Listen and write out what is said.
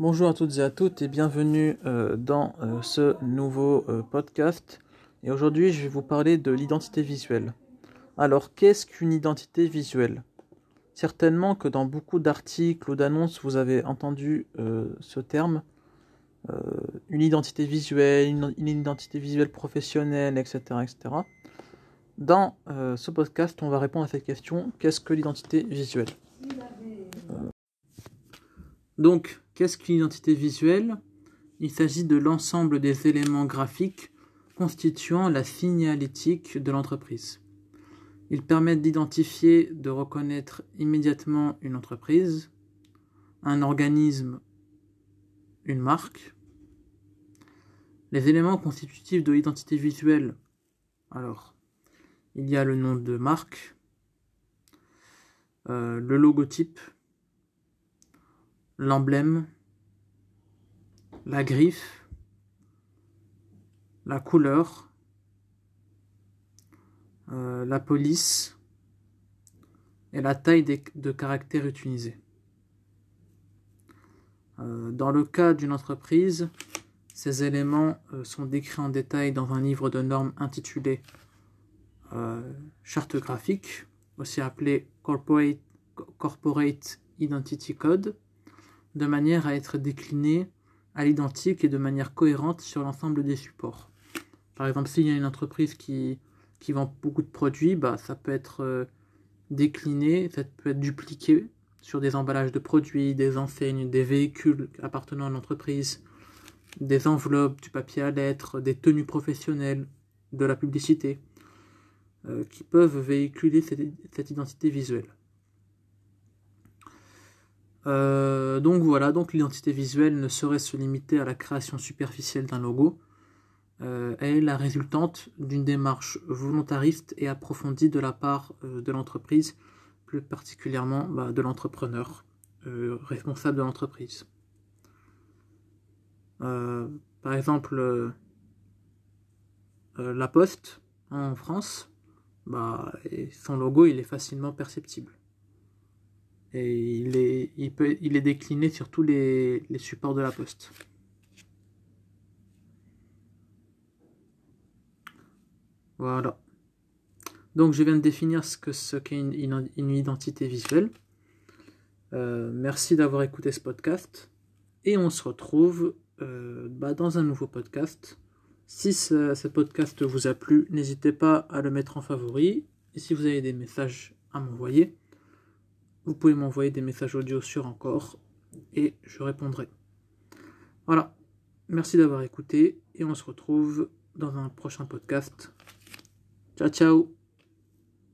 Bonjour à toutes et à toutes et bienvenue euh, dans euh, ce nouveau euh, podcast. Et aujourd'hui, je vais vous parler de l'identité visuelle. Alors, qu'est-ce qu'une identité visuelle? Certainement que dans beaucoup d'articles ou d'annonces, vous avez entendu ce terme. une identité visuelle, une, identité visuelle professionnelle, etc. etc. Dans ce podcast, on va répondre à cette question, qu'est-ce que l'identité visuelle? Donc, qu'est-ce qu'une identité visuelle? Il s'agit de l'ensemble des éléments graphiques constituant la signalétique de l'entreprise. Ils permettent d'identifier, de reconnaître immédiatement une entreprise, un organisme, une marque. Les éléments constitutifs de l'identité visuelle, alors, il y a le nom de marque, euh, le logotype, l'emblème, la griffe, la couleur, euh, la police et la taille de caractères utilisés. Euh, dans le cas d'une entreprise, ces éléments euh, sont décrits en détail dans un livre de normes intitulé Charte graphique, aussi appelé Corporate, Corporate Identity Code de manière à être décliné à l'identique et de manière cohérente sur l'ensemble des supports. Par exemple, s'il y a une entreprise qui, qui vend beaucoup de produits, bah, ça peut être euh, décliné, ça peut être dupliqué sur des emballages de produits, des enseignes, des véhicules appartenant à l'entreprise, des enveloppes, du papier à lettres, des tenues professionnelles, de la publicité, euh, qui peuvent véhiculer cette identité visuelle. Euh, donc voilà, donc l'identité visuelle ne saurait se limiter à la création superficielle d'un logo. Euh, elle est la résultante d'une démarche volontariste et approfondie de la part euh, de l'entreprise, plus particulièrement bah, de l'entrepreneur responsable de l'entreprise. par exemple, la Poste en France, bah, son logo il est facilement perceptible. Et il est, il peut, il est décliné sur tous les, supports de la poste. Voilà. Donc je viens de définir ce que ce qu'est une, identité visuelle. Euh, merci d'avoir écouté ce podcast. Et on se retrouve euh, bah, dans un nouveau podcast. Si ce, podcast vous a plu, n'hésitez pas à le mettre en favori. Et si vous avez des messages à m'envoyer, vous pouvez m'envoyer des messages audio sur encore et je répondrai. Voilà. Merci d'avoir écouté et on se retrouve dans un prochain podcast. Ciao ciao